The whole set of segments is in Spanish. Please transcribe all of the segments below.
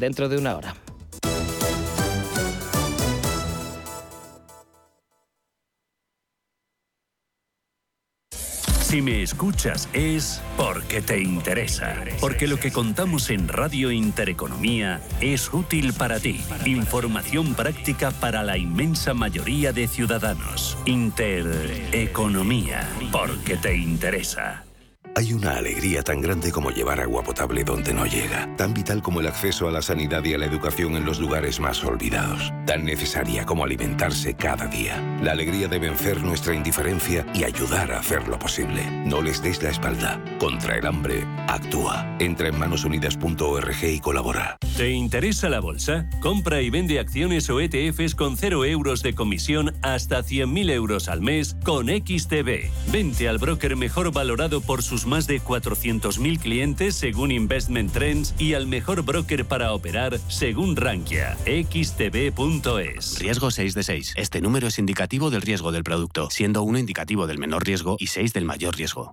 dentro de una hora. Si me escuchas es porque te interesa, porque lo que contamos en Radio Intereconomía es útil para ti. Información práctica para la inmensa mayoría de ciudadanos. Intereconomía, porque te interesa. Hay una alegría tan grande como llevar agua potable donde no llega, tan vital como el acceso a la sanidad y a la educación en los lugares más olvidados, tan necesaria como alimentarse cada día. La alegría de vencer nuestra indiferencia y ayudar a hacerlo posible. No les des la espalda. Contra el hambre, actúa. Entra en manosunidas.org y colabora. ¿Te interesa la bolsa? Compra y vende acciones o ETFs con 0 euros de comisión hasta 100.000 euros al mes con XTB. Vente al broker mejor valorado por sus más de 400.000 clientes según Investment Trends y al mejor broker para operar según Rankia. xtb.es. Riesgo 6 de 6. Este número es indicativo del riesgo del producto, siendo 1 indicativo del menor riesgo y 6 del mayor riesgo.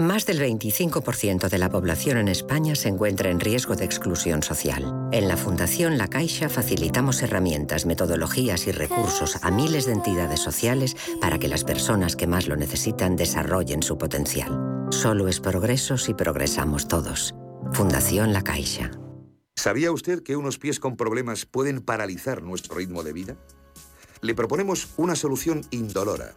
Más del 25% de la población en España se encuentra en riesgo de exclusión social. En la Fundación La Caixa facilitamos herramientas, metodologías y recursos a miles de entidades sociales para que las personas que más lo necesitan desarrollen su potencial. Solo es progreso si progresamos todos. Fundación La Caixa. ¿Sabía usted que unos pies con problemas pueden paralizar nuestro ritmo de vida? Le proponemos una solución indolora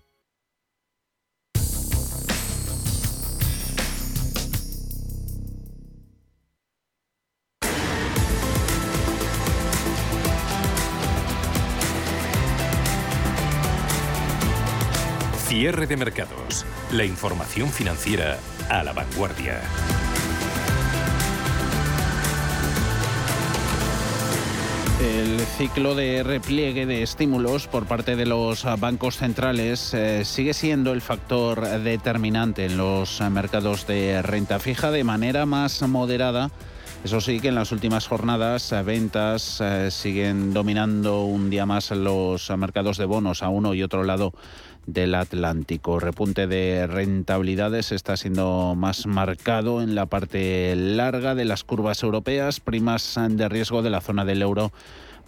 Cierre de mercados. La información financiera a la vanguardia. El ciclo de repliegue de estímulos por parte de los bancos centrales eh, sigue siendo el factor determinante en los mercados de renta fija de manera más moderada. Eso sí que en las últimas jornadas eh, ventas eh, siguen dominando un día más los mercados de bonos a uno y otro lado del Atlántico. Repunte de rentabilidades está siendo más marcado en la parte larga de las curvas europeas, primas de riesgo de la zona del euro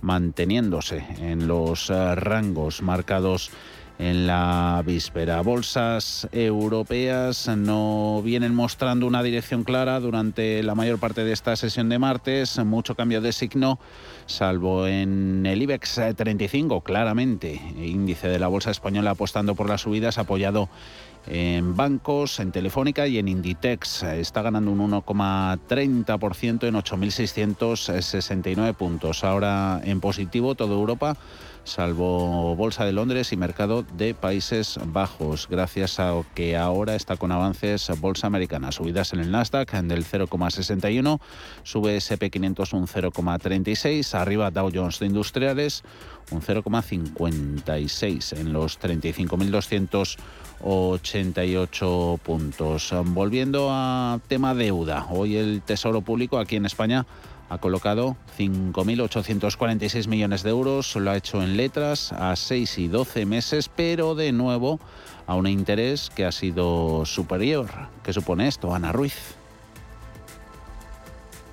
manteniéndose en los eh, rangos marcados en la víspera. Bolsas europeas no vienen mostrando una dirección clara durante la mayor parte de esta sesión de martes, mucho cambio de signo, salvo en el IBEX 35, claramente, índice de la Bolsa Española apostando por las subidas, apoyado en bancos, en Telefónica y en Inditex. Está ganando un 1,30% en 8.669 puntos. Ahora en positivo, toda Europa salvo Bolsa de Londres y mercado de Países Bajos, gracias a que ahora está con avances Bolsa Americana. Subidas en el Nasdaq del 0,61, sube SP500 un 0,36, arriba Dow Jones de Industriales un 0,56 en los 35.288 puntos. Volviendo a tema deuda, hoy el Tesoro Público aquí en España ha colocado 5.846 millones de euros, lo ha hecho en letras a 6 y 12 meses, pero de nuevo a un interés que ha sido superior. ¿Qué supone esto, Ana Ruiz?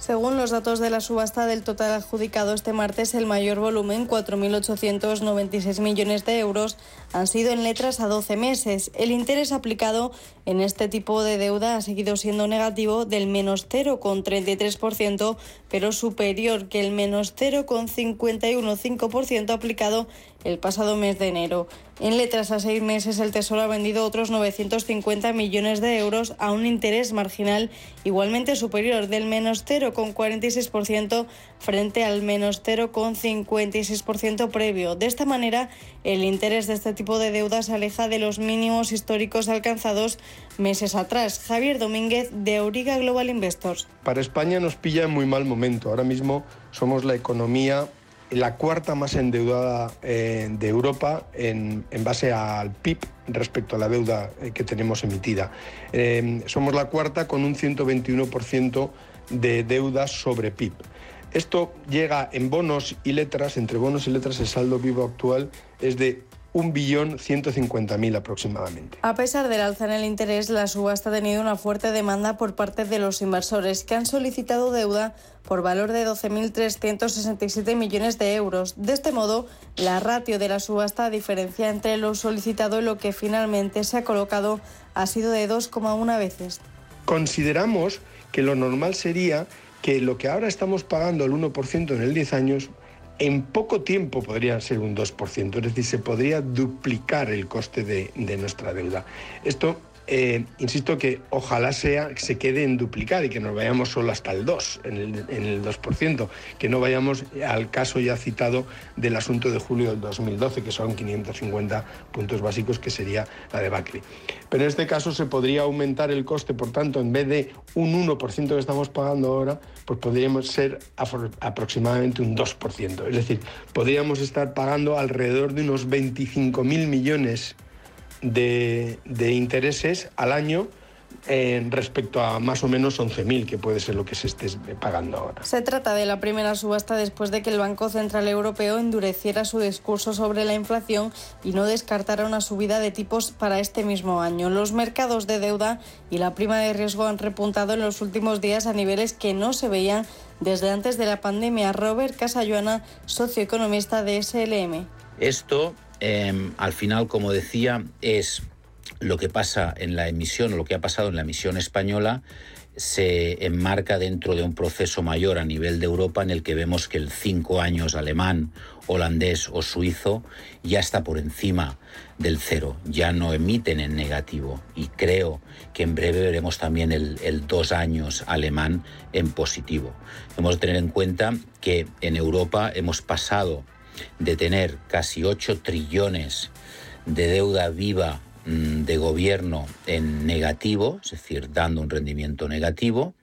Según los datos de la subasta del total adjudicado este martes, el mayor volumen, 4.896 millones de euros, han sido en letras a 12 meses. El interés aplicado en este tipo de deuda ha seguido siendo negativo del menos 0,33%, pero superior que el menos 0,515% aplicado el pasado mes de enero. En letras a seis meses, el Tesoro ha vendido otros 950 millones de euros a un interés marginal igualmente superior del menos 0,46% frente al menos 0,56% previo. De esta manera, el interés de este tipo de deuda se aleja de los mínimos históricos alcanzados meses atrás. Javier Domínguez, de Auriga Global Investors. Para España nos pilla en muy mal momento. Ahora mismo somos la economía la cuarta más endeudada eh, de Europa en, base al PIB respecto a la deuda eh, que tenemos emitida. Eh, somos la cuarta con un 121% de deuda sobre PIB. Esto llega en bonos y letras, entre bonos y letras el saldo vivo actual es de 1.150.000 aproximadamente. A pesar del alza en el interés, la subasta ha tenido una fuerte demanda por parte de los inversores que han solicitado deuda por valor de 12.367 millones de euros. De este modo, la ratio de la subasta, diferencia entre lo solicitado y lo que finalmente se ha colocado, ha sido de 2,1 veces. Consideramos que lo normal sería que lo que ahora estamos pagando el 1% en el 10 años en poco tiempo podría ser un 2%, es decir, se podría duplicar el coste de, nuestra deuda. Esto eh, insisto que ojalá sea se quede en duplicar y que nos vayamos solo hasta el 2, en el, 2%, que no vayamos al caso ya citado del asunto de julio del 2012, que son 550 puntos básicos, que sería la de Bacri. Pero en este caso se podría aumentar el coste, por tanto, en vez de un 1% que estamos pagando ahora, pues podríamos ser aproximadamente un 2%. Es decir, podríamos estar pagando alrededor de unos 25.000 millones intereses al año respecto a más o menos 11.000, que puede ser lo que se esté pagando ahora. Se trata de la primera subasta después de que el Banco Central Europeo endureciera su discurso sobre la inflación y no descartara una subida de tipos para este mismo año. Los mercados de deuda y la prima de riesgo han repuntado en los últimos días a niveles que no se veían desde antes de la pandemia. Robert Casayuana, socioeconomista de SLM. Esto Em, al final, como decía, es lo que pasa en la emisión lo que ha pasado en la emisión española se enmarca dentro de un proceso mayor a nivel de Europa en el que vemos que el cinco años alemán, holandés o suizo ya está por encima del cero, ya no emiten en negativo y creo que en breve veremos también el, el dos años alemán en positivo. Hemos de tener en cuenta que en Europa hemos pasado de tener casi 8 trillones de deuda viva mm, de gobierno en negativo, es decir, dando un rendimiento negativo,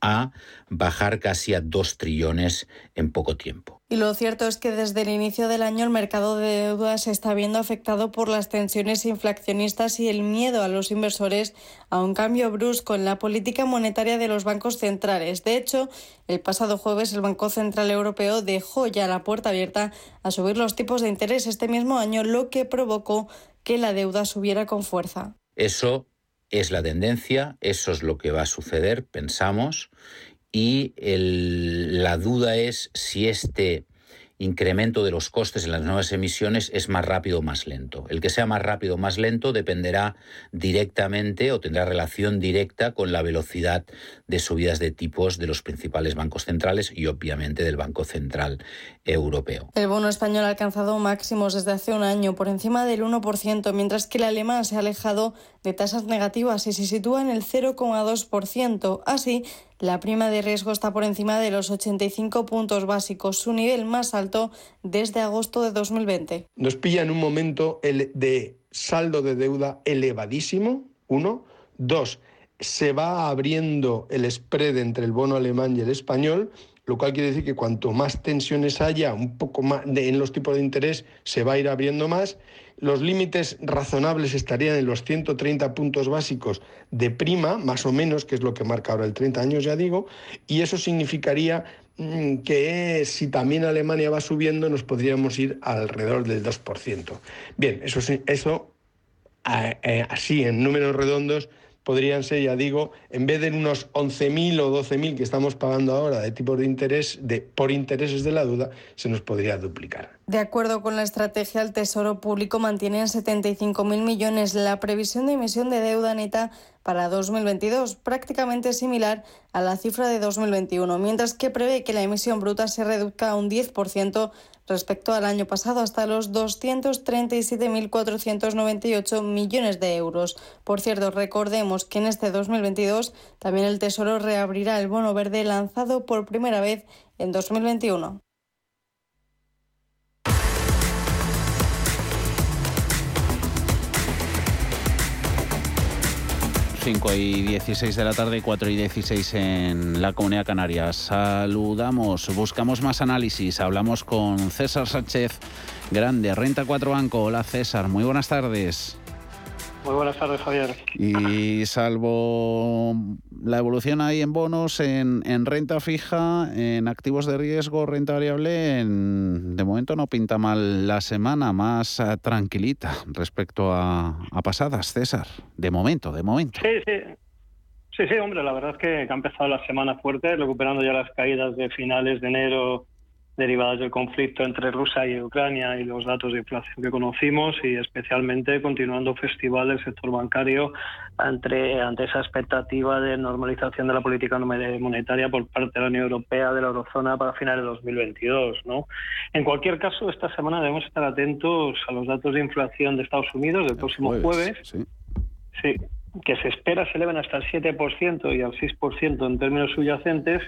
a bajar casi a 2 trillones en poco tiempo. Y lo cierto es que desde el inicio del año el mercado de deuda se está viendo afectado por las tensiones inflacionistas y el miedo a los inversores a un cambio brusco en la política monetaria de los bancos centrales. De hecho, el pasado jueves el Banco Central Europeo dejó ya la puerta abierta a subir los tipos de interés este mismo año, lo que provocó que la deuda subiera con fuerza. Eso es la tendencia, eso es lo que va a suceder, pensamos, y la duda es si este incremento de los costes en las nuevas emisiones es más rápido o más lento. El que sea más rápido o más lento dependerá directamente o tendrá relación directa con la velocidad de subidas de tipos de los principales bancos centrales y obviamente del Banco Central Europeo. El bono español ha alcanzado máximos desde hace un año por encima del 1%, mientras que el alemán se ha alejado de tasas negativas y se sitúa en el 0,2%. Así, La prima de riesgo está por encima de los 85 puntos básicos, su nivel más alto desde agosto de 2020. Nos pilla en un momento de saldo de deuda elevadísimo, uno. Dos, se va abriendo el spread entre el bono alemán y el español, lo cual quiere decir que cuanto más tensiones haya, un poco más en los tipos de interés, se va a ir abriendo más. Los límites razonables estarían en los 130 puntos básicos de prima, más o menos, que es lo que marca ahora el 30 años, ya digo, y eso significaría mm, que si también Alemania va subiendo, nos podríamos ir alrededor del 2%. Bien, eso, eso eh, así en números redondos podrían ser, ya digo, en vez de unos 11.000 o 12.000 que estamos pagando ahora de tipos de interés, de, por intereses de la duda, se nos podría duplicar. De acuerdo con la estrategia, el Tesoro Público mantiene en 75.000 millones la previsión de emisión de deuda neta para 2022, prácticamente similar a la cifra de 2021, mientras que prevé que la emisión bruta se reduzca un 10% respecto al año pasado hasta los 237.498 millones de euros. Por cierto, recordemos que en este 2022 también el Tesoro reabrirá el bono verde lanzado por primera vez en 2021. 5 y 16 de la tarde, 4 y 16 en la Comunidad Canaria. Saludamos, buscamos más análisis. Hablamos con César Sánchez, grande, Renta 4 Banco. Hola César, muy buenas tardes. Muy buenas tardes, Javier. Y salvo la evolución ahí en bonos, en, renta fija, en activos de riesgo, renta variable, de momento no pinta mal la semana, más eh, tranquilita respecto a, pasadas, César. De momento, de momento. Sí, sí. Sí, sí, hombre, la verdad es que ha empezado la semana fuerte, recuperando ya las caídas de finales de enero derivadas del conflicto entre Rusia y Ucrania y los datos de inflación que conocimos y especialmente continuando festival del sector bancario ante, ante esa expectativa de normalización de la política monetaria por parte de la Unión Europea de la eurozona para finales de 2022. ¿no? En cualquier caso, esta semana debemos estar atentos a los datos de inflación de Estados Unidos del próximo jueves. sí. sí que se espera se eleven hasta el 7% y al 6% en términos subyacentes.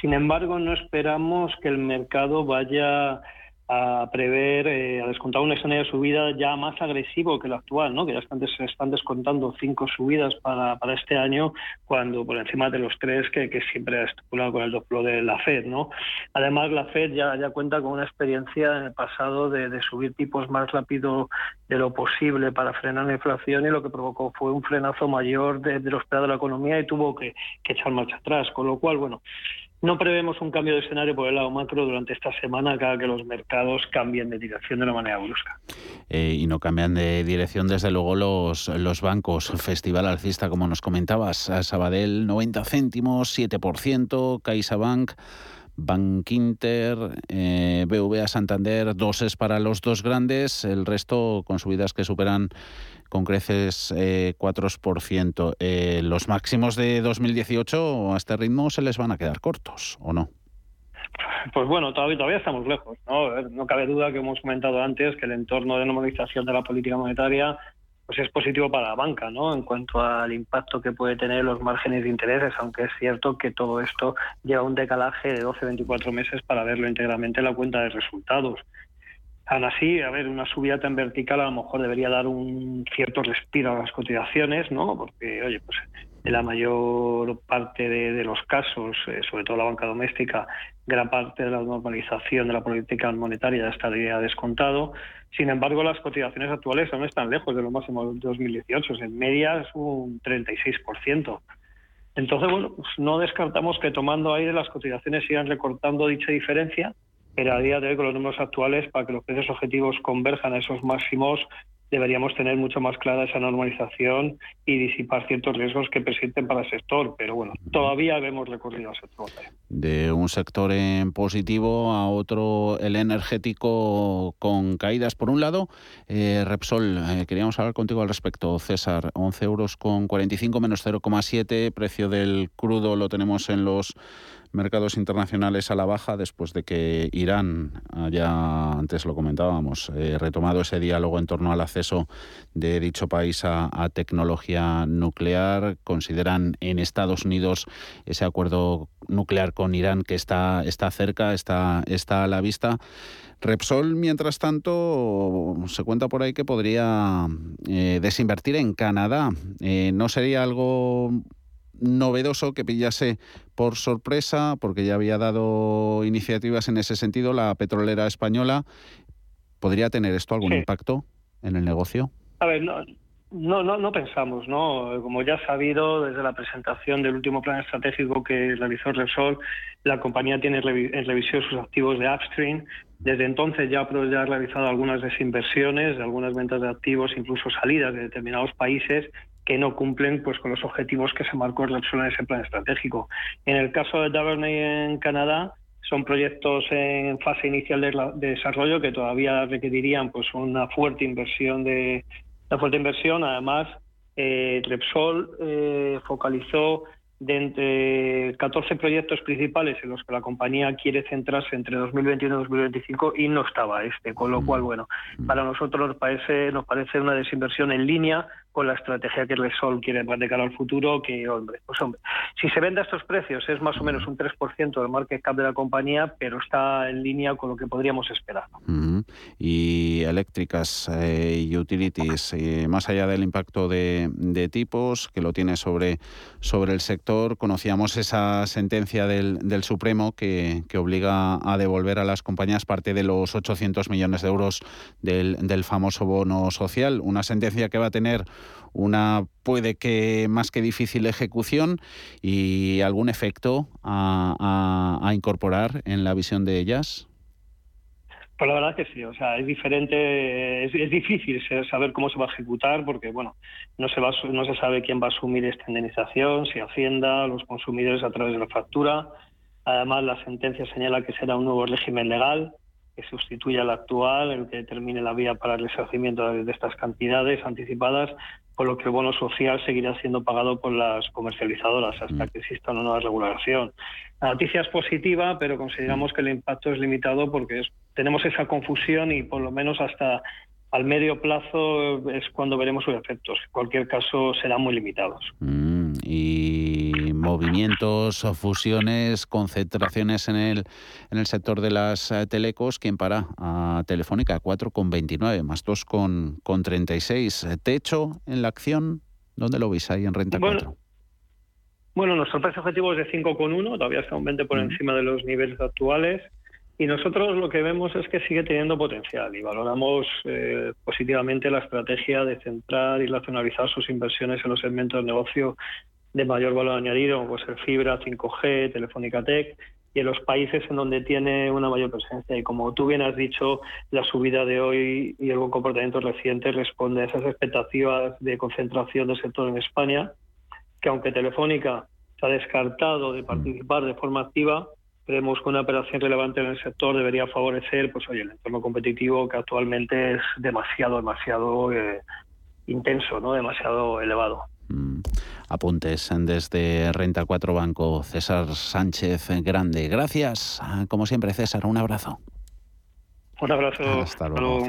Sin embargo, no esperamos que el mercado vaya a prever, eh, a descontar un escenario de subida ya más agresivo que el actual, ¿no? que ya están, se están descontando cinco subidas para, para este año, cuando por encima de los tres que, que siempre ha estipulado con el doplo de la Fed. ¿no? Además, la Fed ya, ya cuenta con una experiencia en el pasado de, de subir tipos más rápido de lo posible para frenar la inflación y lo que provocó fue un frenazo mayor de, de lo esperado de la economía y tuvo que, que echar marcha atrás. Con lo cual, bueno, no prevemos un cambio de escenario por el lado macro durante esta semana, cada que los mercados cambien de dirección de una manera brusca. Eh, y no cambian de dirección, desde luego, los, los bancos. Festival alcista, como nos comentabas, Sabadell 90 céntimos, 7%, CaixaBank. Bank Inter, eh, BVA Santander, doses para los dos grandes, el resto con subidas que superan con creces eh, 4%. Eh, ¿Los máximos de 2018 a este ritmo se les van a quedar cortos o no? Pues bueno, todavía, todavía estamos lejos. ¿no? no cabe duda que hemos comentado antes que el entorno de normalización de la política monetaria pues es positivo para la banca, ¿no? En cuanto al impacto que puede tener los márgenes de intereses, aunque es cierto que todo esto lleva un decalaje de 12-24 meses para verlo íntegramente en la cuenta de resultados. Aún así, a ver, una subida tan vertical a lo mejor debería dar un cierto respiro a las cotizaciones, ¿no? Porque, oye, pues en la mayor parte de, los casos, eh, sobre todo la banca doméstica, gran parte de la normalización de la política monetaria ya estaría descontado. Sin embargo, las cotizaciones actuales aún están lejos de lo máximo de 2018. En media es un 36%. Entonces, bueno, pues no descartamos que tomando aire las cotizaciones sigan recortando dicha diferencia pero a día de hoy con los números actuales, para que los precios objetivos converjan a esos máximos, deberíamos tener mucho más clara esa normalización y disipar ciertos riesgos que presenten para el sector. Pero bueno, todavía vemos recorrido al sector. De un sector en positivo a otro, el energético con caídas. Por un lado, eh, Repsol, eh, queríamos hablar contigo al respecto. César, 11 euros con 45 menos 0,7, precio del crudo lo tenemos en los mercados internacionales a la baja después de que Irán haya, antes lo comentábamos, eh, retomado ese diálogo en torno al acceso de dicho país a, tecnología nuclear. Consideran en Estados Unidos ese acuerdo nuclear con Irán que está, está cerca, está, está a la vista. Repsol, mientras tanto, se cuenta por ahí que podría eh, desinvertir en Canadá. Eh, ¿No sería algo novedoso que pillase por sorpresa, porque ya había dado iniciativas en ese sentido la petrolera española? ¿Podría tener esto algún impacto en el negocio? A ver, no, no, no, no pensamos, ¿no? Como ya sabido desde la presentación del último plan estratégico que realizó Repsol, la compañía tiene en revisión sus activos de upstream. Desde entonces ya, ha realizado algunas desinversiones, algunas ventas de activos, incluso salidas de determinados países que no cumplen pues con los objetivos que se marcó Repsol en ese plan estratégico. En el caso de Duvernay en Canadá, son proyectos en fase inicial de, de desarrollo que todavía requerirían pues una fuerte inversión de la fuerte inversión. Además, eh, Repsol eh, focalizó de entre 14 proyectos principales en los que la compañía quiere centrarse entre 2021 y 2025 y no estaba este, con lo cual, bueno, para nosotros nos parece, nos parece una desinversión en línea con la estrategia que Repsol quiere de cara al futuro, que, hombre, pues hombre, si se vende a estos precios es más o menos un 3% del market cap de la compañía, pero está en línea con lo que podríamos esperar. Y eléctricas eh, y utilities, eh, más allá del impacto de, tipos que lo tiene sobre, sobre el sector, conocíamos esa sentencia del, del Supremo que, que, obliga a devolver a las compañías parte de los 800 millones de euros del, del famoso bono social, una sentencia que va a tener una puede que más que difícil ejecución y algún efecto a, incorporar en la visión de ellas? Pues la verdad que sí, o sea, es diferente, es, difícil saber cómo se va a ejecutar porque, bueno, no se, va, no se sabe quién va a asumir esta indemnización, si Hacienda, los consumidores a través de la factura. Además, la sentencia señala que será un nuevo régimen legal que sustituya al actual, el que determine la vía para el resarcimiento de estas cantidades anticipadas, por lo que el bono social seguirá siendo pagado por las comercializadoras hasta mm. que exista una nueva regulación. La noticia es positiva, pero consideramos mm. que el impacto es limitado porque tenemos esa confusión y por lo menos hasta al medio plazo es cuando veremos sus efectos. En cualquier caso, serán muy limitados. Mm, y movimientos, fusiones, concentraciones en el, en el sector de las eh, telecos, ¿quién para? A Telefónica, 4,29 más 2,36. ¿Techo en la acción? ¿Dónde lo veis ahí en renta bueno, 4? Bueno, nuestro precio objetivo es de 5,1, todavía está un 20 por encima de los niveles actuales. Y nosotros lo que vemos es que sigue teniendo potencial y valoramos eh, positivamente la estrategia de centrar y racionalizar sus inversiones en los segmentos de negocio de mayor valor añadido, pues el fibra, 5G, Telefónica Tech, y en los países en donde tiene una mayor presencia. Y como tú bien has dicho, la subida de hoy y el buen comportamiento reciente responde a esas expectativas de concentración del sector en España, que aunque Telefónica se ha descartado de participar de forma activa, creemos que una operación relevante en el sector debería favorecer pues oye el entorno competitivo que actualmente es demasiado demasiado eh, intenso no demasiado elevado. Apuntes desde Renta 4 Banco César Sánchez Grande. Gracias. Como siempre César un abrazo. Un abrazo. Hasta luego.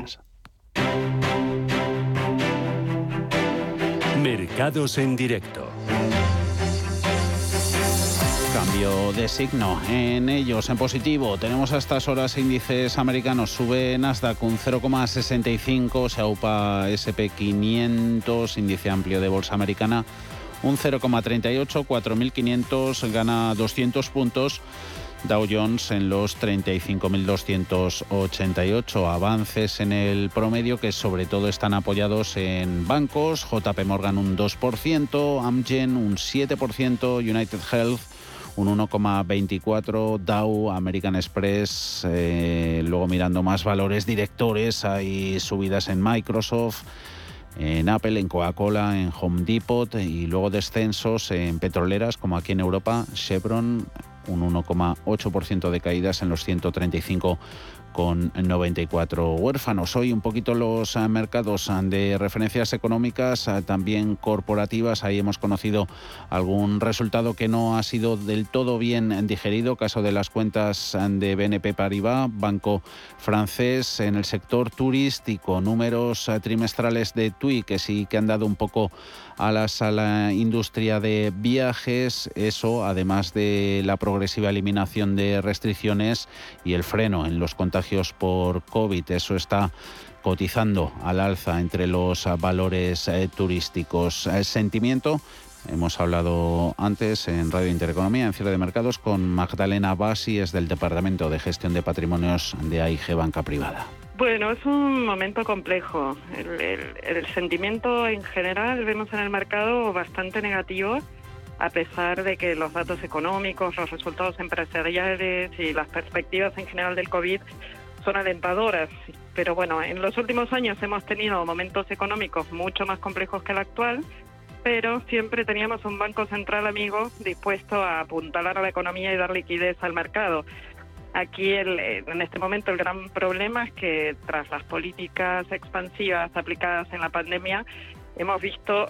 Mercados en directo Cambio de signo en ellos, en positivo. Tenemos a estas horas índices americanos. Sube Nasdaq un 0,65, se aupa SP500, índice amplio de bolsa americana, un 0,38, 4.500, gana 200 puntos. Dow Jones en los 35.288 avances en el promedio que sobre todo están apoyados en bancos, JP Morgan un 2%, Amgen un 7%, United Health un 1,24 Dow, American Express, eh, luego mirando más valores directores, hay subidas en Microsoft, en Apple, en Coca-Cola, en Home Depot y luego descensos en petroleras como aquí en Europa, Chevron un 1,8% de caídas en los 135 con 94 huérfanos. Hoy un poquito los eh, mercados eh, de referencias económicas, eh, también corporativas. Ahí hemos conocido algún resultado que no ha sido del todo bien digerido. Caso de las cuentas de BNP Paribas, banco francés, en el sector turístico, números trimestrales de TUI que sí que han dado un poco a la industria de viajes, eso además de la progresiva eliminación de restricciones y el freno en los contagios por COVID, eso está cotizando al alza entre los valores eh, turísticos. El sentimiento Hemos hablado antes en Radio Intereconomía, en cierre de mercados, con Magdalena Basi, es del Departamento de Gestión de Patrimonios de AIG Banca Privada. Bueno, es un momento complejo. El, sentimiento en general vemos en el mercado bastante negativo, a pesar de que los datos económicos, los resultados empresariales y las perspectivas en general del COVID son alentadoras. Pero bueno, en los últimos años hemos tenido momentos económicos mucho más complejos que el actual, pero siempre teníamos un Banco Central amigo dispuesto a apuntalar a la economía y dar liquidez al mercado. Aquí en este momento el gran problema es que tras las políticas expansivas aplicadas en la pandemia hemos visto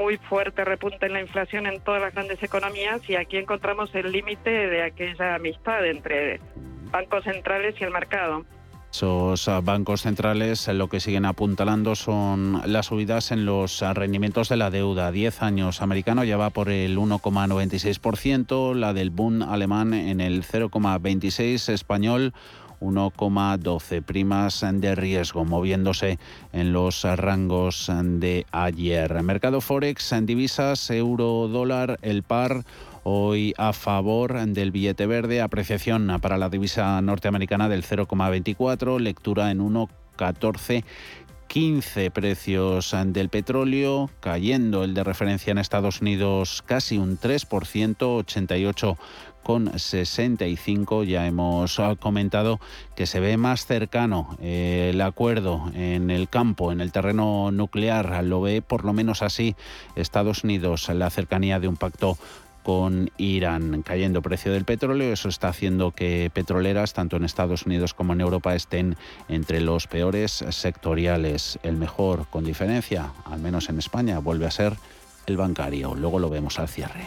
muy fuerte repunte en la inflación en todas las grandes economías y aquí encontramos el límite de aquella amistad entre bancos centrales y el mercado. Esos ah, bancos centrales eh, lo que siguen apuntalando son las subidas en los ah, rendimientos de la deuda. 10 años americano ya va por el 1,96%, la del Bund alemán en el 0,26%, español 1,12 primas de riesgo, moviéndose en los rangos de ayer. Mercado Forex en divisas, euro, dólar, el par hoy a favor del billete verde, apreciación para la divisa norteamericana del 0,24, lectura en 1,14. 15 precios del petróleo, cayendo el de referencia en Estados Unidos casi un 3%, 88 con 65. Ya hemos comentado que se ve más cercano el acuerdo en el campo, en el terreno nuclear. Lo ve por lo menos así Estados Unidos, la cercanía de un pacto con Irán cayendo precio del petróleo. Eso está haciendo que petroleras, tanto en Estados Unidos como en Europa, estén entre los peores sectoriales. El mejor, con diferencia, al menos en España, vuelve a ser el bancario. Luego lo vemos al cierre.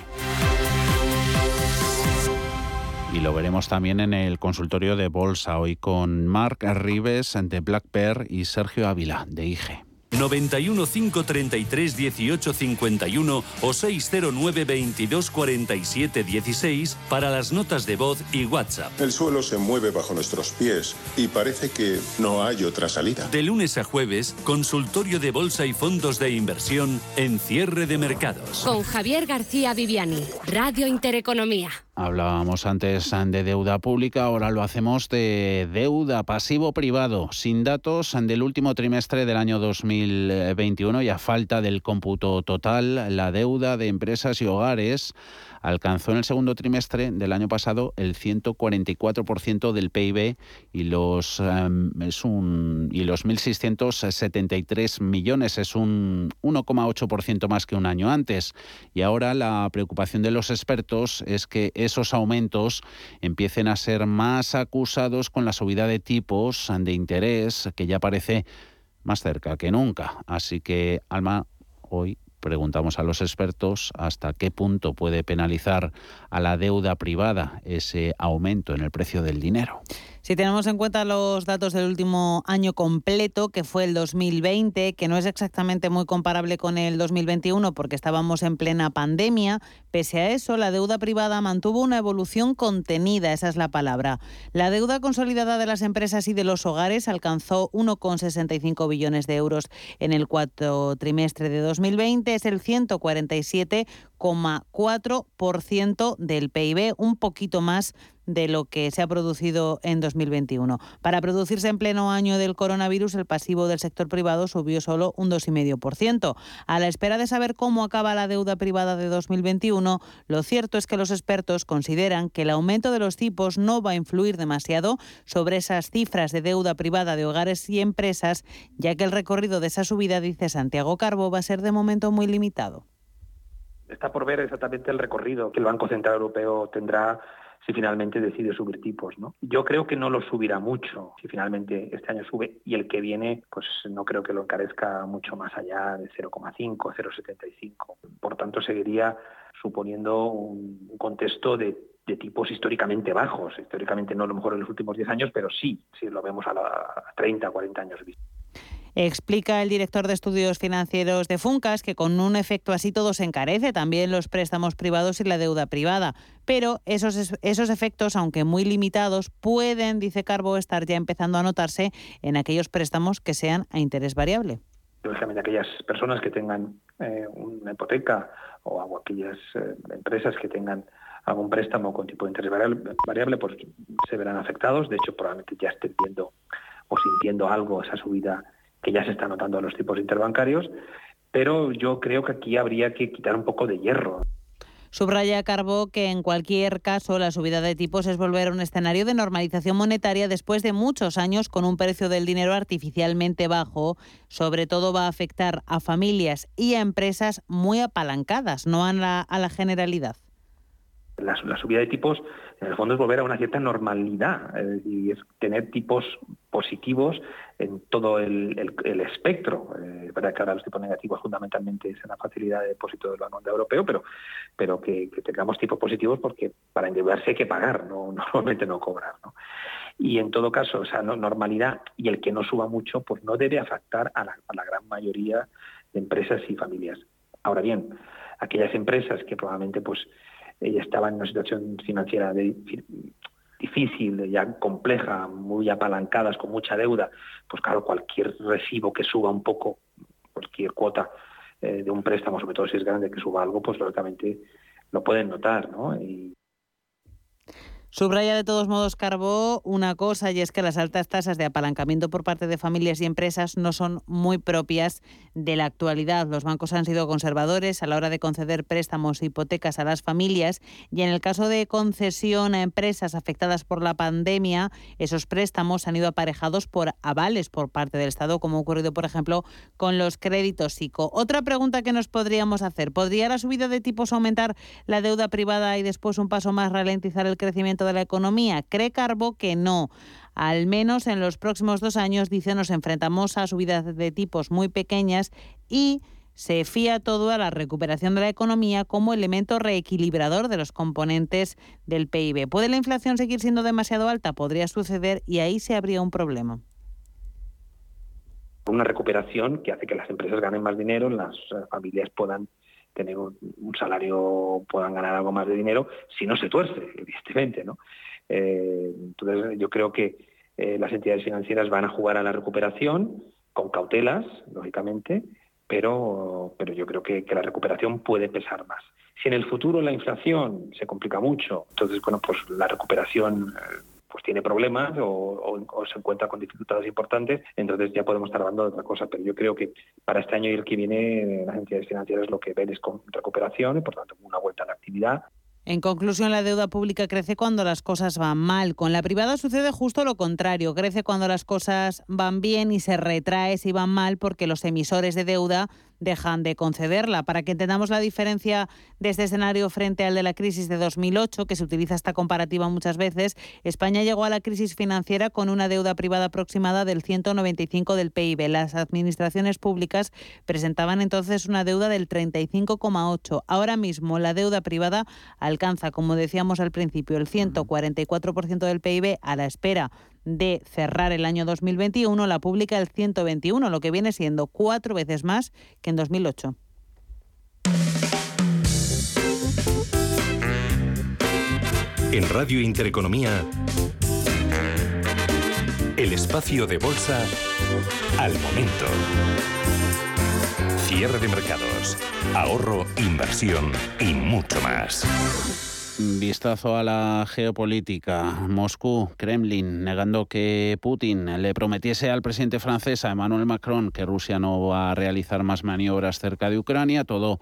Y lo veremos también en el consultorio de Bolsa, hoy con Marc Rives de Black Bear y Sergio Ávila de IG. 91 533 18 51 o 609 22 47 16 para las notas de voz y WhatsApp. El suelo se mueve bajo nuestros pies y parece que no hay otra salida. De lunes a jueves, consultorio de bolsa y fondos de inversión en cierre de mercados. Con Javier García Viviani, Radio Intereconomía. Hablábamos antes de deuda pública, ahora lo hacemos de deuda pasivo privado, sin datos del último trimestre del año 2021 y a falta del cómputo total, la deuda de empresas y hogares alcanzó en el segundo trimestre del año pasado el 144% del PIB y los, em, y los 1.673 millones, es un 1,8% más que un año antes. Y ahora la preocupación de los expertos es que esos aumentos empiecen a ser más acusados con la subida de tipos de interés que ya parece más cerca que nunca. Así que, Alma, hoy preguntamos a los expertos hasta qué punto puede penalizar a la deuda privada ese aumento en el precio del dinero. Si tenemos en cuenta los datos del último año completo, que fue el 2020, que no es exactamente muy comparable con el 2021 porque estábamos en plena pandemia, pese a eso, la deuda privada mantuvo una evolución contenida, esa es la palabra. La deuda consolidada de las empresas y de los hogares alcanzó 1,65 billones de euros en el cuarto trimestre de 2020, es el 147,4% del PIB, un poquito más de lo que se ha producido en 2021. Para producirse en pleno año del coronavirus, el pasivo del sector privado subió solo un 2,5%. A la espera de saber cómo acaba la deuda privada de 2021, lo cierto es que los expertos consideran que el aumento de los tipos no va a influir demasiado sobre esas cifras de deuda privada de hogares y empresas, ya que el recorrido de esa subida, dice Santiago Carbo, va a ser de momento muy limitado. Está por ver exactamente el recorrido que el Banco Central Europeo tendrá si finalmente decide subir tipos. ¿no? Yo creo que no lo subirá mucho si finalmente este año sube y el que viene, pues no creo que lo encarezca mucho más allá de 0,5, 0,75. Por tanto, seguiría suponiendo un contexto de, tipos históricamente bajos, históricamente no a lo mejor en los últimos 10 años, pero sí, si lo vemos a, la, a 30, 40 años vista. Explica el director de estudios financieros de Funcas que con un efecto así todo se encarece, también los préstamos privados y la deuda privada. Pero esos, esos efectos, aunque muy limitados, pueden, dice Carbo, estar ya empezando a notarse en aquellos préstamos que sean a interés variable. Lógicamente, aquellas personas que tengan eh, una hipoteca o aquellas eh, empresas que tengan algún préstamo con tipo de interés variable, variable, pues se verán afectados. De hecho, probablemente ya estén viendo o sintiendo algo esa subida que ya se está notando en los tipos interbancarios, pero yo creo que aquí habría que quitar un poco de hierro. Subraya Carbó que en cualquier caso la subida de tipos es volver a un escenario de normalización monetaria después de muchos años con un precio del dinero artificialmente bajo. Sobre todo va a afectar a familias y a empresas muy apalancadas, no a la, a la generalidad. La, la subida de tipos en el fondo es volver a una cierta normalidad y es tener tipos positivos en todo el, espectro. Eh, es que ahora los tipos negativos fundamentalmente es en la facilidad de depósito del Banco Europeo, pero, pero que, tengamos tipos positivos porque para endeudarse hay que pagar, no normalmente no cobrar. Y en todo caso, esa normalidad y el que no suba mucho, pues no debe afectar a la, gran mayoría de empresas y familias. Ahora bien, aquellas empresas que probablemente pues ella estaba en una situación financiera difícil, ya compleja, muy apalancadas, con mucha deuda, pues claro, cualquier recibo que suba un poco, cualquier cuota eh, de un préstamo, sobre todo si es grande, que suba algo, pues lógicamente lo pueden notar, ¿no? Subraya de todos modos Carbó una cosa y es que las altas tasas de apalancamiento por parte de familias y empresas no son muy propias de la actualidad. Los bancos han sido conservadores a la hora de conceder préstamos e hipotecas a las familias y en el caso de concesión a empresas afectadas por la pandemia, esos préstamos han ido aparejados por avales por parte del Estado, como ha ocurrido, por ejemplo, con los créditos ICO. Otra pregunta que nos podríamos hacer, ¿podría la subida de tipos aumentar la deuda privada y después un paso más ralentizar el crecimiento de la economía. Cree Carbo que no. Al menos en los próximos dos años, dice, nos enfrentamos a subidas de tipos muy pequeñas y se fía todo a la recuperación de la economía como elemento reequilibrador de los componentes del PIB. ¿Puede la inflación seguir siendo demasiado alta? Podría suceder y ahí se habría un problema. Una recuperación que hace que las empresas ganen más dinero, las familias puedan tener un, salario, puedan ganar algo más de dinero, si no se tuerce, evidentemente. Eh, entonces, yo creo que eh, las entidades financieras van a jugar a la recuperación con cautelas, lógicamente, pero, pero yo creo que, que la recuperación puede pesar más. Si en el futuro la inflación se complica mucho, entonces, bueno, pues la recuperación eh, pues tiene problemas o, se encuentra con dificultades importantes, entonces ya podemos estar hablando de otra cosa. Pero yo creo que para este año y el que viene las entidades financieras lo que ven es con recuperación y por tanto una vuelta a la actividad. En conclusión, la deuda pública crece cuando las cosas van mal. Con la privada sucede justo lo contrario. Crece cuando las cosas van bien y se retrae si van mal porque los emisores de deuda dejan de concederla. Para que entendamos la diferencia de este escenario frente al de la crisis de 2008, que se utiliza esta comparativa muchas veces, España llegó a la crisis financiera con una deuda privada aproximada del 195 del PIB. Las administraciones públicas presentaban entonces una deuda del 35,8. Ahora mismo la deuda privada alcanza, como decíamos al principio, el 144% del PIB a la espera de cerrar el año 2021, la pública el 121, lo que viene siendo cuatro veces más que en 2008. En Radio Intereconomía, el espacio de bolsa al momento. Cierre de mercados, ahorro, inversión y mucho más. Vistazo a la geopolítica. Moscú, Kremlin, negando que Putin le prometiese al presidente francés, a Emmanuel Macron, que Rusia no va a realizar más maniobras cerca de Ucrania. Todo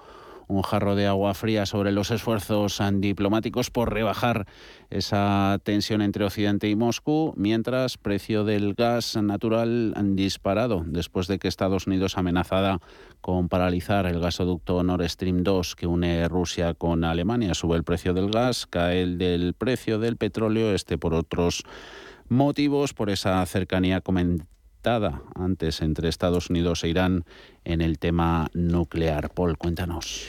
un jarro de agua fría sobre los esfuerzos diplomáticos por rebajar esa tensión entre Occidente y Moscú, mientras precio del gas natural disparado después de que Estados Unidos amenazada con paralizar el gasoducto Nord Stream 2 que une Rusia con Alemania. Sube el precio del gas, cae el del precio del petróleo, este por otros motivos, por esa cercanía antes entre Estados Unidos e Irán en el tema nuclear. Paul, cuéntanos.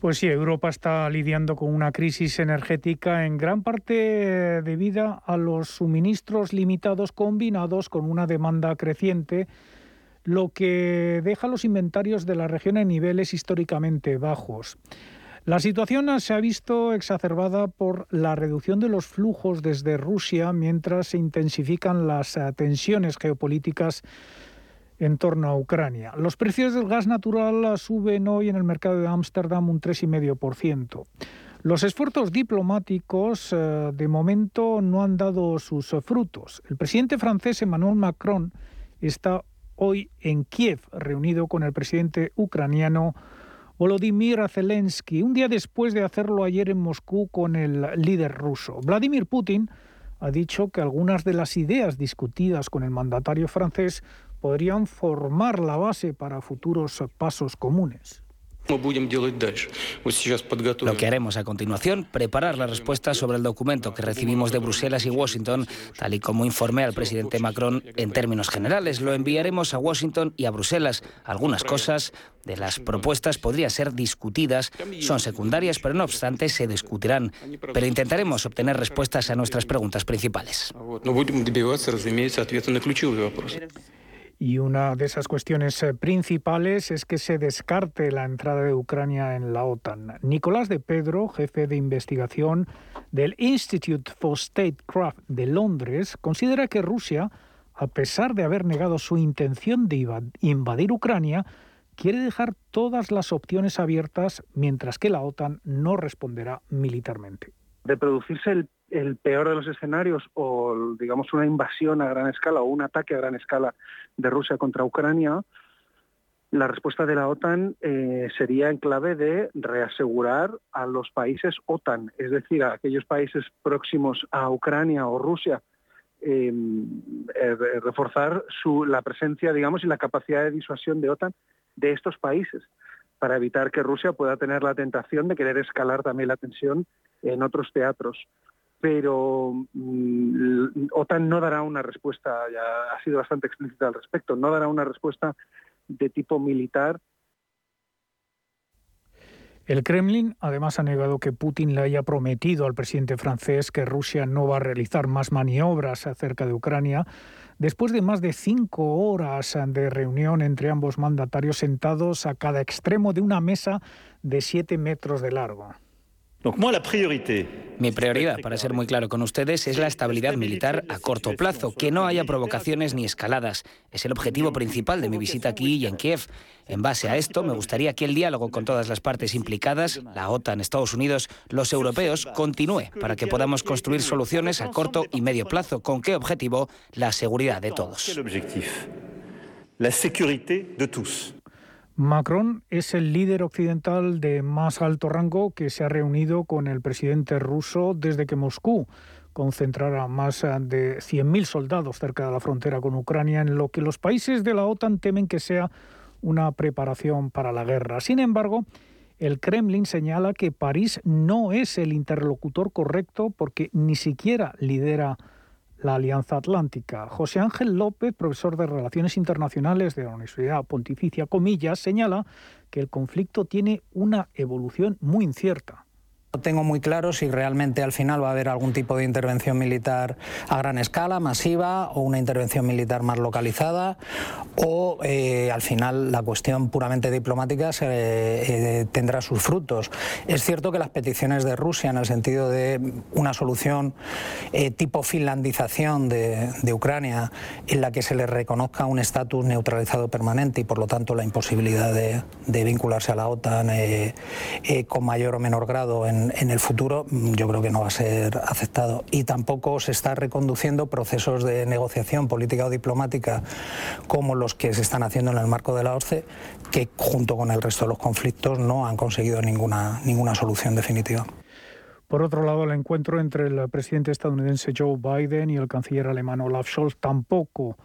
Pues sí, Europa está lidiando con una crisis energética en gran parte debida a los suministros limitados combinados con una demanda creciente, lo que deja los inventarios de la región en niveles históricamente bajos. La situación se ha visto exacerbada por la reducción de los flujos desde Rusia mientras se intensifican las tensiones geopolíticas en torno a Ucrania. Los precios del gas natural suben hoy en el mercado de Ámsterdam un 3,5%. Los esfuerzos diplomáticos eh, de momento no han dado sus frutos. El presidente francés Emmanuel Macron está hoy en Kiev reunido con el presidente ucraniano Volodymyr Zelensky, un día después de hacerlo ayer en Moscú con el líder ruso. Vladimir Putin ha dicho que algunas de las ideas discutidas con el mandatario francés podrían formar la base para futuros pasos comunes. Lo que haremos a continuación, preparar la respuesta sobre el documento que recibimos de Bruselas y Washington, tal y como informé al presidente Macron en términos generales. Lo enviaremos a Washington y a Bruselas. Algunas cosas de las propuestas podrían ser discutidas, son secundarias, pero no obstante se discutirán. Pero intentaremos obtener respuestas a nuestras preguntas principales. Y una de esas cuestiones eh, principales es que se descarte la entrada de Ucrania en la OTAN. Nicolás de Pedro, jefe de investigación del Institute for Statecraft de Londres, considera que Rusia, a pesar de haber negado su intención de invadir Ucrania, quiere dejar todas las opciones abiertas mientras que la OTAN no responderá militarmente. De producirse el peor de los escenarios o, digamos, una invasión a gran escala o un ataque a gran escala de Rusia contra Ucrania, la respuesta de la OTAN eh, sería en clave de reasegurar a los países OTAN, es decir, a aquellos países próximos a Ucrania o Rusia, em, eh, reforzar su, la presencia, digamos, y la capacidad de disuasión de OTAN de estos países, para evitar que Rusia pueda tener la tentación de querer escalar también la tensión en otros teatros pero mm, OTAN no dará una respuesta, ya ha sido bastante explícita al respecto, no dará una respuesta de tipo militar. El Kremlin además ha negado que Putin le haya prometido al presidente francés que Rusia no va a realizar más maniobras acerca de Ucrania, después de más de cinco horas de reunión entre ambos mandatarios sentados a cada extremo de una mesa de siete metros de largo. Mi prioridad, para ser muy claro con ustedes, es la estabilidad militar a corto plazo, que no haya provocaciones ni escaladas. Es el objetivo principal de mi visita aquí y en Kiev. En base a esto, me gustaría que el diálogo con todas las partes implicadas, la OTAN, Estados Unidos, los europeos, continúe para que podamos construir soluciones a corto y medio plazo. ¿Con qué objetivo? La seguridad de todos. La seguridad de todos. Macron es el líder occidental de más alto rango que se ha reunido con el presidente ruso desde que Moscú concentrara más de 100.000 soldados cerca de la frontera con Ucrania, en lo que los países de la OTAN temen que sea una preparación para la guerra. Sin embargo, el Kremlin señala que París no es el interlocutor correcto porque ni siquiera lidera la Alianza Atlántica. José Ángel López, profesor de Relaciones Internacionales de la Universidad Pontificia Comillas, señala que el conflicto tiene una evolución muy incierta. No tengo muy claro si realmente al final va a haber algún tipo de intervención militar a gran escala, masiva, o una intervención militar más localizada, o eh, al final la cuestión puramente diplomática eh, tendrá sus frutos. Es cierto que las peticiones de Rusia en el sentido de una solución eh, tipo finlandización de, Ucrania, en la que se le reconozca un estatus neutralizado permanente y por lo tanto la imposibilidad de vincularse a la OTAN con mayor o menor grado en en, el futuro mm, yo creo que no va a ser aceptado. Y tampoco se está reconduciendo procesos de negociación política o diplomática como los que se están haciendo en el marco de la OSCE, que junto con el resto de los conflictos no han conseguido ninguna, ninguna solución definitiva. Por otro lado, el encuentro entre el presidente estadounidense Joe Biden y el canciller alemán Olaf Scholz tampoco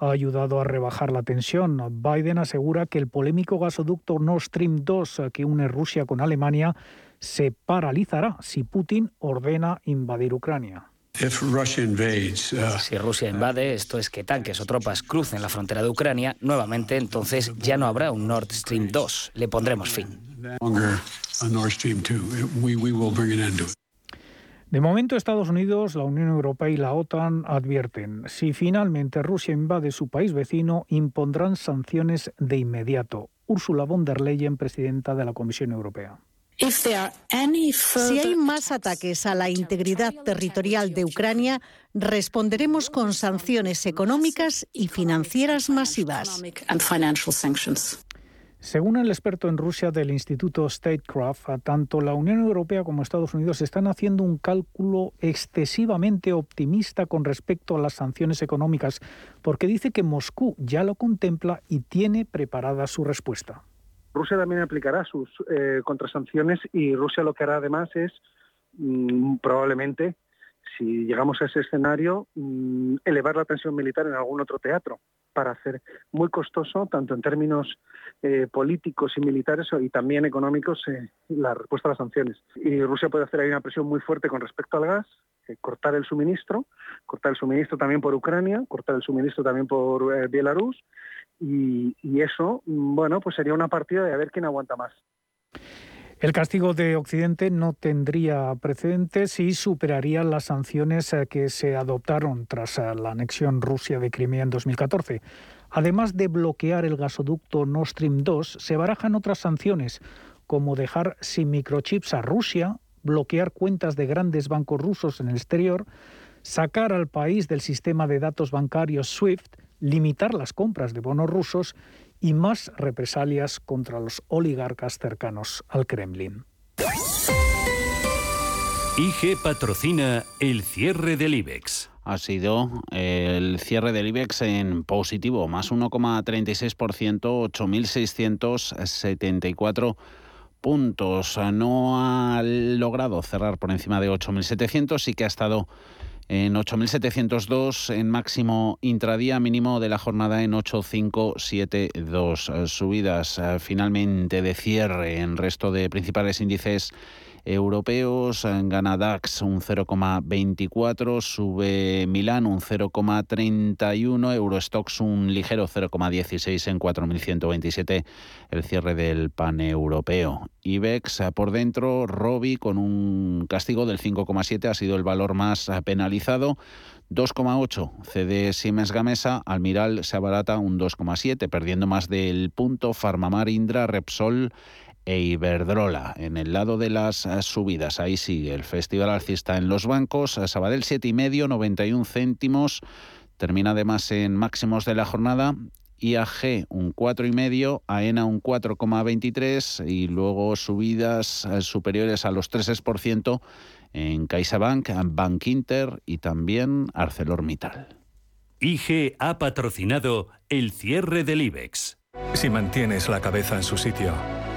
ha ayudado a rebajar la tensión. Biden asegura que el polémico gasoducto Nord Stream 2 que une Rusia con Alemania se paralizará si Putin ordena invadir Ucrania. Uh, si Rusia invade, esto es que tanques o tropas crucen la frontera de Ucrania, nuevamente entonces ya no habrá un Nord Stream 2. Le pondremos fin. De momento, Estados Unidos, la Unión Europea y la OTAN advierten, si finalmente Rusia invade su país vecino, impondrán sanciones de inmediato. Ursula von der Leyen, presidenta de la Comisión Europea. Si hay más ataques a la integridad territorial de Ucrania, responderemos con sanciones económicas y financieras masivas. Según el experto en Rusia del Instituto Statecraft, tanto la Unión Europea como Estados Unidos están haciendo un cálculo excesivamente optimista con respecto a las sanciones económicas, porque dice que Moscú ya lo contempla y tiene preparada su respuesta. Rusia también aplicará sus eh, contrasanciones y Rusia lo que hará además es mm, probablemente si llegamos a ese escenario, mm, elevar la tensión militar en algún otro teatro para hacer muy costoso, tanto en términos eh, políticos y militares y también económicos, eh, la respuesta a las sanciones. Y Rusia puede hacer ahí una presión muy fuerte con respecto al gas, cortar el suministro, cortar el suministro también por Ucrania, cortar el suministro también por Bielorrusia, y, eso, bueno, pues sería una partida de a ver quién aguanta más. El castigo de Occidente no tendría precedentes y superaría las sanciones eh, que se adoptaron tras eh, la anexión Rusia de Crimea en 2014. Además de bloquear el gasoducto Nord Stream 2, se barajan otras sanciones, como dejar sin microchips a Rusia, bloquear cuentas de grandes bancos rusos en el exterior, sacar al país del sistema de datos bancarios SWIFT, limitar las compras de bonos rusos y más represalias contra los oligarcas cercanos al Kremlin. IG patrocina el cierre del IBEX. Ha sido el cierre del IBEX en positivo, más 1,36%, 8.674 puntos. No ha logrado cerrar por encima de 8.700, sí que ha estado en 8.702, en máximo intradía, mínimo de la jornada en 8.572. Eh, subidas eh, finalmente de cierre en resto de principales índices europeos. Gana DAX un 0,24, sube Milán un 0,31, Eurostox un ligero 0,16 en 4.127 el cierre del pan europeo. IBEX por dentro, Robi con un castigo del 5,7 ha sido el valor más penalizado. 2,8 CD Siemens Gamesa, Almiral se abarata un 2,7, perdiendo más del punto Farmamar Indra Repsol e Iberdrola. En el lado de las eh, subidas, ahí sigue el festival alcista en los bancos. Sabadell 7,5, 91 céntimos. Termina además en máximos de la jornada. IAG un 4,5, AENA un 4,23 y luego subidas eh, superiores a los 3% en CaixaBank, Bank Inter y también ArcelorMittal. IG ha patrocinado el cierre del IBEX. Si mantienes la cabeza en su sitio,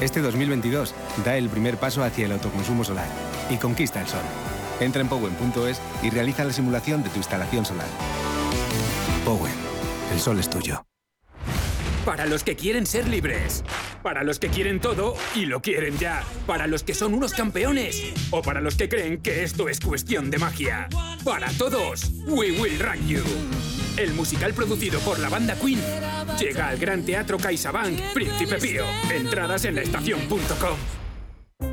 Este 2022 da el primer paso hacia el autoconsumo solar y conquista el sol. Entra en powen.es y realiza la simulación de tu instalación solar. Powen, el sol es tuyo. Para los que quieren ser libres. Para los que quieren todo y lo quieren ya. Para los que son unos campeones. O para los que creen que esto es cuestión de magia. Para todos, We Will Rock You. El musical producido por la banda Queen llega al Gran Teatro CaixaBank Príncipe Pío. Entradas en laestacion.com.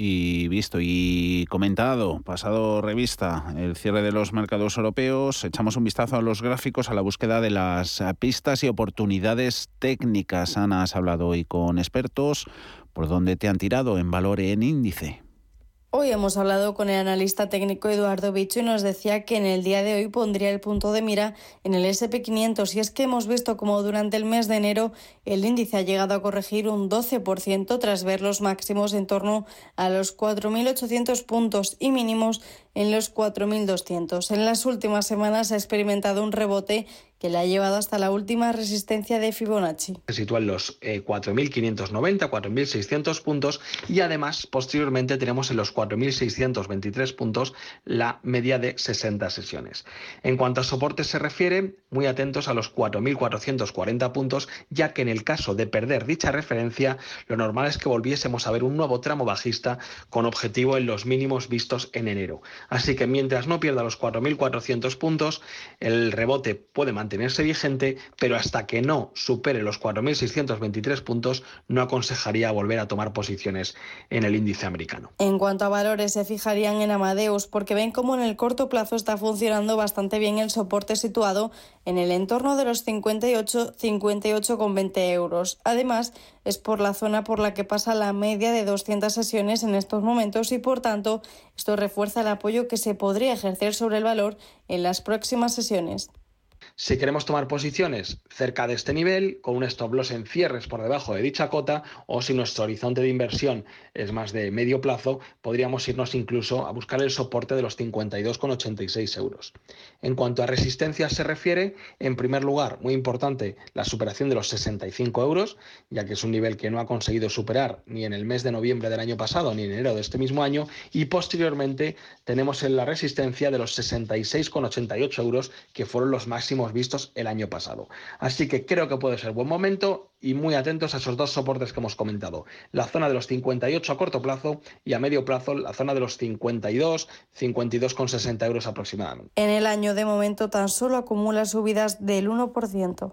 y visto y comentado, pasado revista, el cierre de los mercados europeos, echamos un vistazo a los gráficos a la búsqueda de las pistas y oportunidades técnicas. Ana, has hablado hoy con expertos. ¿Por dónde te han tirado en valor en índice? Hoy hemos hablado con el analista técnico Eduardo Bicho y nos decía que en el día de hoy pondría el punto de mira en el SP500 y es que hemos visto como durante el mes de enero el índice ha llegado a corregir un 12% tras ver los máximos en torno a los 4.800 puntos y mínimos en los 4.200. En las últimas semanas ha experimentado un rebote que le ha llevado hasta la última resistencia de Fibonacci. Se sitúa en los 4.590, eh, 4.600 puntos y además posteriormente tenemos en los 4.623 puntos la media de 60 sesiones. En cuanto a soportes se refiere, muy atentos a los 4.440 puntos, ya que en el caso de perder dicha referencia, lo normal es que volviésemos a ver un nuevo tramo bajista con objetivo en los mínimos vistos en enero. Así que mientras no pierda los 4.400 puntos, el rebote puede mantenerse mantenerse vigente, pero hasta que no supere los 4.623 puntos, no aconsejaría volver a tomar posiciones en el índice americano. En cuanto a valores, se fijarían en Amadeus porque ven cómo en el corto plazo está funcionando bastante bien el soporte situado en el entorno de los 58, 58,20 euros. Además, es por la zona por la que pasa la media de 200 sesiones en estos momentos y, por tanto, esto refuerza el apoyo que se podría ejercer sobre el valor en las próximas sesiones. Si queremos tomar posiciones cerca de este nivel, con un stop loss en cierres por debajo de dicha cota, o si nuestro horizonte de inversión es más de medio plazo, podríamos irnos incluso a buscar el soporte de los 52,86 euros. En cuanto a resistencia se refiere, en primer lugar, muy importante, la superación de los 65 euros, ya que es un nivel que no ha conseguido superar ni en el mes de noviembre del año pasado ni en enero de este mismo año, y posteriormente tenemos en la resistencia de los 66,88 euros, que fueron los máximos vistos el año pasado. Así que creo que puede ser buen momento y muy atentos a esos dos soportes que hemos comentado. La zona de los 58 a corto plazo y a medio plazo la zona de los 52, 52,60 euros aproximadamente. En el año de momento tan solo acumula subidas del 1%.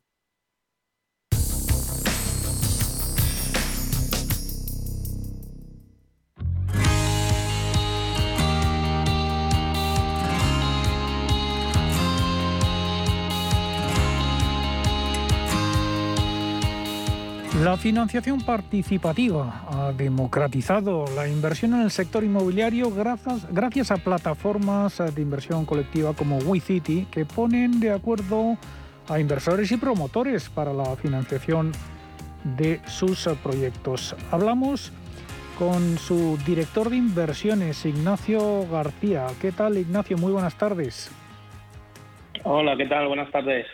La financiación participativa ha democratizado la inversión en el sector inmobiliario gracias, gracias a plataformas de inversión colectiva como WeCity que ponen de acuerdo a inversores y promotores para la financiación de sus proyectos. Hablamos con su director de inversiones, Ignacio García. ¿Qué tal, Ignacio? Muy buenas tardes. Hola, ¿qué tal? Buenas tardes.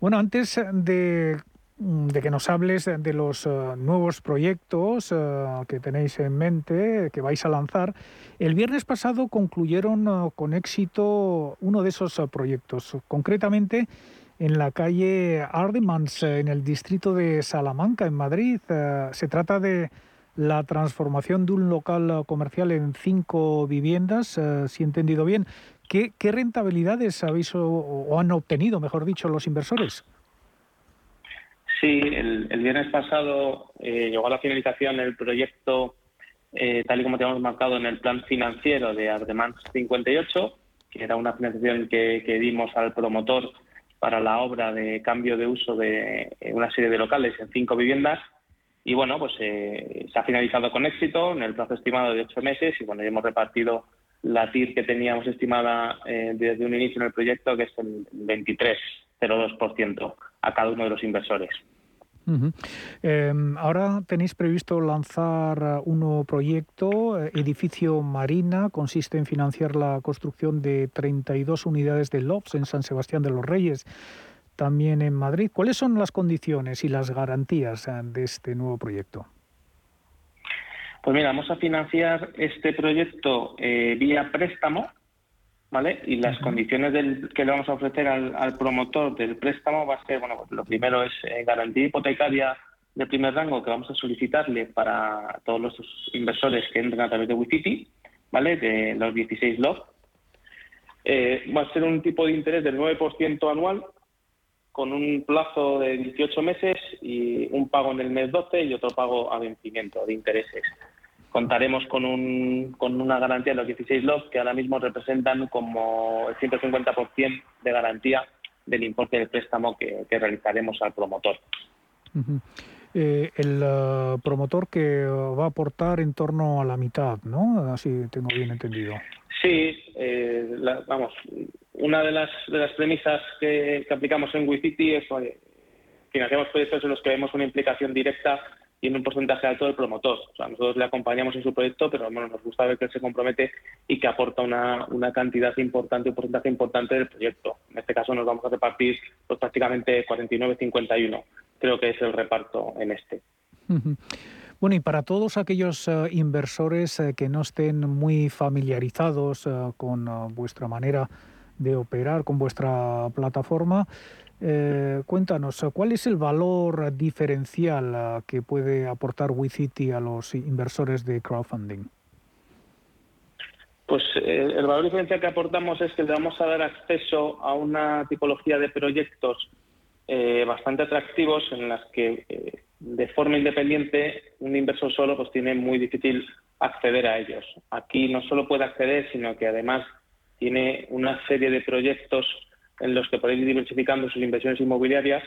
Bueno, antes de de que nos hables de los eh, nuevos proyectos eh, que tenéis en mente, que vais a lanzar. El viernes pasado concluyeron eh, con éxito uno de esos proyectos, concretamente en la calle Ardemans, en el distrito de Salamanca, en Madrid. se trata de la transformación de un local comercial en cinco viviendas, si he entendido bien. ¿Qué, rentabilidades habéis o han obtenido, mejor dicho, los inversores? Sí, el, viernes pasado eh, llegó a la finalización el proyecto eh, tal y como teníamos marcado en el plan financiero de Ardemans 58, que era una financiación que, dimos al promotor para la obra de cambio de uso de eh, una serie de locales en cinco viviendas. Y bueno, pues se ha finalizado con éxito en el plazo estimado de ocho meses y bueno, ya hemos repartido la TIR que teníamos estimada desde un inicio en el proyecto, que es el 23,02% a cada uno de los inversores. Em, ahora tenéis previsto lanzar uh, un nuevo proyecto, eh, Edificio Marina, consiste en financiar la construcción de 32 unidades de LOPS en San Sebastián de los Reyes, también en Madrid. ¿Cuáles son las condiciones y las garantías eh, de este nuevo proyecto? Pues mira, vamos a financiar este proyecto eh, vía préstamo, ¿vale? Y las condiciones del, que le vamos a ofrecer al, promotor del préstamo va a ser, bueno, pues lo primero es eh, garantía hipotecaria de primer rango que vamos a solicitarle para todos los inversores que entren a través de WeCity, ¿vale? De los 16 LOF. Eh, va a ser un tipo de interés del 9% anual con un plazo de 18 meses y un pago en el mes 12 y otro pago a vencimiento de intereses contaremos con, un, con una garantía de los 16 lots que ahora mismo representan como el 150% de garantía del importe del préstamo que, realizaremos al promotor. Eh, el uh, promotor que uh, va a aportar en torno a la mitad, ¿no? Así tengo bien entendido. Sí, eh, vamos, una de las, de las premisas que, aplicamos en WeCity es que financiamos proyectos en los que vemos una implicación directa tiene un porcentaje alto del promotor. O sea, nosotros le acompañamos en su proyecto, pero bueno, nos gusta ver que él se compromete y que aporta una, una cantidad importante, un porcentaje importante del proyecto. En este caso nos vamos a repartir pues, prácticamente 49-51. Creo que es el reparto en este. Bueno, y para todos aquellos eh, inversores eh, que no estén muy familiarizados eh, con vuestra manera de operar, con vuestra plataforma, eh, cuéntanos, ¿cuál es el valor diferencial ah, que puede aportar WeCity a los inversores de crowdfunding? Pues eh, el valor diferencial que aportamos es que le vamos a dar acceso a una tipología de proyectos eh, bastante atractivos en las que de forma independiente, un inversor solo pues tiene muy difícil acceder a ellos. Aquí no solo puede acceder, sino que además tiene una serie de proyectos en los que puede ir diversificando sus inversiones inmobiliarias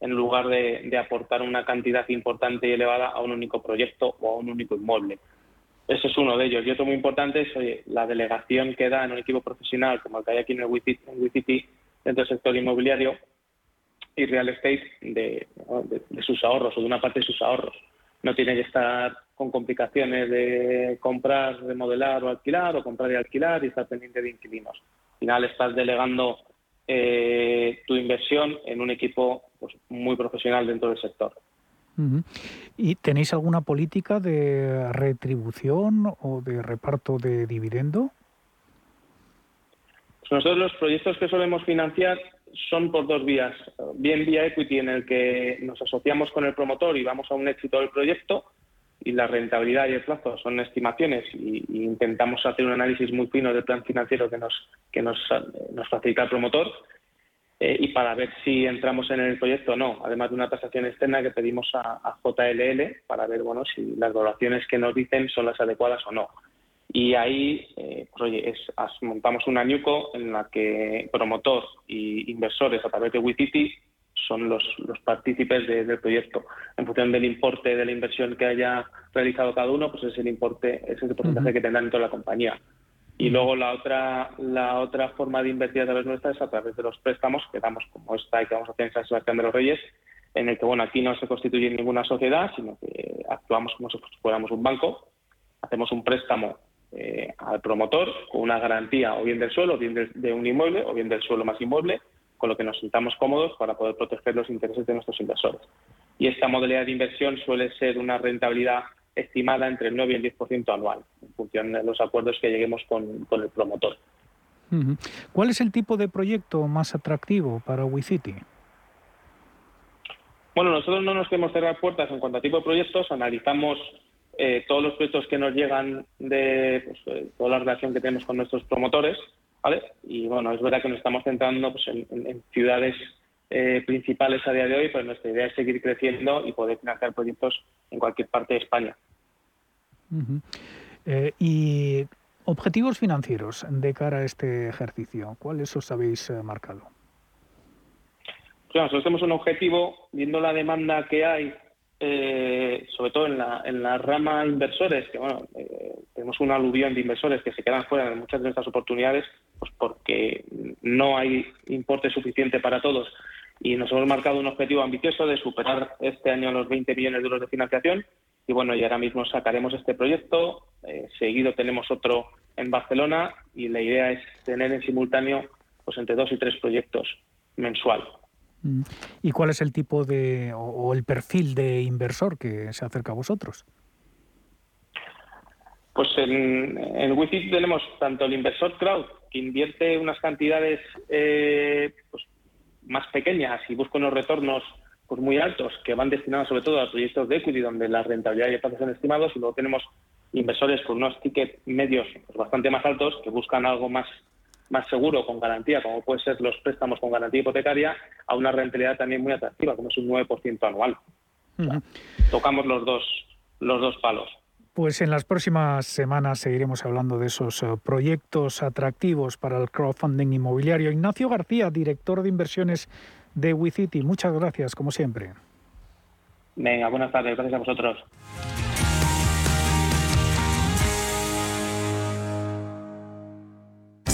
en lugar de, aportar una cantidad importante y elevada a un único proyecto o a un único inmueble. Ese es uno de ellos. Y otro muy importante es la delegación que da en un equipo profesional como el que hay aquí en el WICITI, dentro del sector inmobiliario y real estate de, sus ahorros o de una parte de sus ahorros. No tiene que estar con complicaciones de comprar, remodelar o alquilar o comprar y alquilar y estar pendiente de inquilinos. Al final estás delegando eh, tu inversión en un equipo pues, muy profesional dentro del sector. ¿Y tenéis alguna política de retribución o de reparto de dividendo? Pues nosotros los proyectos que solemos financiar son por dos vías. Bien vía equity en el que nos asociamos con el promotor y vamos a un éxito del proyecto y la rentabilidad y el plazo son estimaciones y, intentamos hacer un análisis muy fino del plan financiero que nos, que nos, nos facilita el promotor eh, y para ver si entramos en el proyecto o no, además de una tasación externa que pedimos a, JLL para ver bueno si las valoraciones que nos dicen son las adecuadas o no. Y ahí eh, pues, montamos una NUCO en la que promotor y inversores a través de WITITI son los, los partícipes del proyecto. En función del importe de la inversión que haya realizado cada uno, pues es el importe, es el porcentaje que tendrá dentro de la compañía. Y luego la otra, la otra forma de invertir a través nuestra es a través de los préstamos que damos como esta y que vamos a hacer en San Sebastián de los Reyes, en el que bueno aquí no se constituye ninguna sociedad, sino que actuamos como si fuéramos un banco, hacemos un préstamo eh, al promotor con una garantía o bien del suelo, o bien de, un inmueble, o bien del suelo más inmueble, con lo que nos sintamos cómodos para poder proteger los intereses de nuestros inversores. Y esta modalidad de inversión suele ser una rentabilidad estimada entre el 9 y el 10% anual, en función de los acuerdos que lleguemos con, el promotor. ¿Cuál es el tipo de proyecto más atractivo para WeCity? Bueno, nosotros no nos queremos cerrar puertas en cuanto a tipo de proyectos, analizamos eh, todos los proyectos que nos llegan de pues, eh, toda la relación que tenemos con nuestros promotores, ¿vale? Y bueno, es verdad que nos estamos centrando pues, en, ciudades eh, principales a día de hoy, pero nuestra idea es seguir creciendo y poder financiar proyectos en cualquier parte de España. Eh, y objetivos financieros de cara a este ejercicio, ¿cuáles os habéis eh, marcado? Pues nosotros tenemos un objetivo, viendo la demanda que hay, eh, sobre todo en la, en la rama inversores, que bueno, tenemos una aluvión de inversores que se quedan fuera de muchas de nuestras oportunidades, pues porque no hay importe suficiente para todos. Y nos hemos marcado un objetivo ambicioso de superar este año los 20 millones de euros de financiación y bueno, y ahora mismo sacaremos este proyecto, eh, seguido tenemos otro en Barcelona y la idea es tener en simultáneo pues entre dos y tres proyectos mensual. ¿Y cuál es el tipo de o, el perfil de inversor que se acerca a vosotros? Pues en, en Wi-Fi tenemos tanto el inversor crowd, que invierte unas cantidades eh, pues, más pequeñas y busca unos retornos pues muy altos que van destinados sobre todo a proyectos de equity donde la rentabilidad y el plazo son estimados y luego tenemos inversores con unos tickets medios pues, bastante más altos que buscan algo más más seguro con garantía como puede ser los préstamos con garantía hipotecaria a una rentabilidad también muy atractiva como es un 9% anual. tocamos los dos los dos palos. Pues en las próximas semanas seguiremos hablando de esos eh, proyectos atractivos para el crowdfunding inmobiliario. Ignacio García, director de inversiones de WeCity. Muchas gracias, como siempre. Venga, buenas tardes. Gracias a vosotros.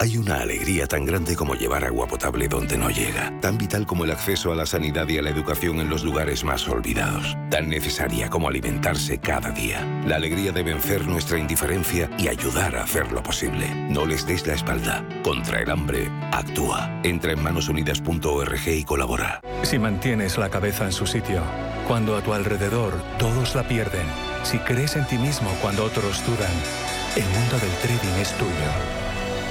Hay una alegría tan grande como llevar agua potable donde no llega, tan vital como el acceso a la sanidad y a la educación en los lugares más olvidados, tan necesaria como alimentarse cada día. La alegría de vencer nuestra indiferencia y ayudar a hacerlo posible. No les des la espalda. Contra el hambre, actúa. Entra en manosunidas.org y colabora. Si mantienes la cabeza en su sitio, cuando a tu alrededor todos la pierden, si crees en ti mismo cuando otros dudan, el mundo del trading es tuyo.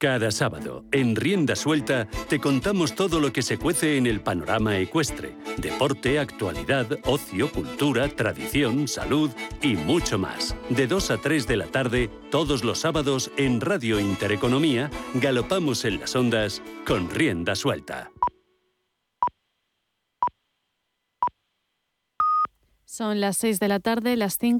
Cada sábado, en Rienda Suelta, te contamos todo lo que se cuece en el panorama ecuestre. Deporte, actualidad, ocio, cultura, tradición, salud y mucho más. De 2 a 3 de la tarde, todos los sábados, en Radio Intereconomía, galopamos en las ondas con Rienda Suelta. Son las 6 de la tarde, las 5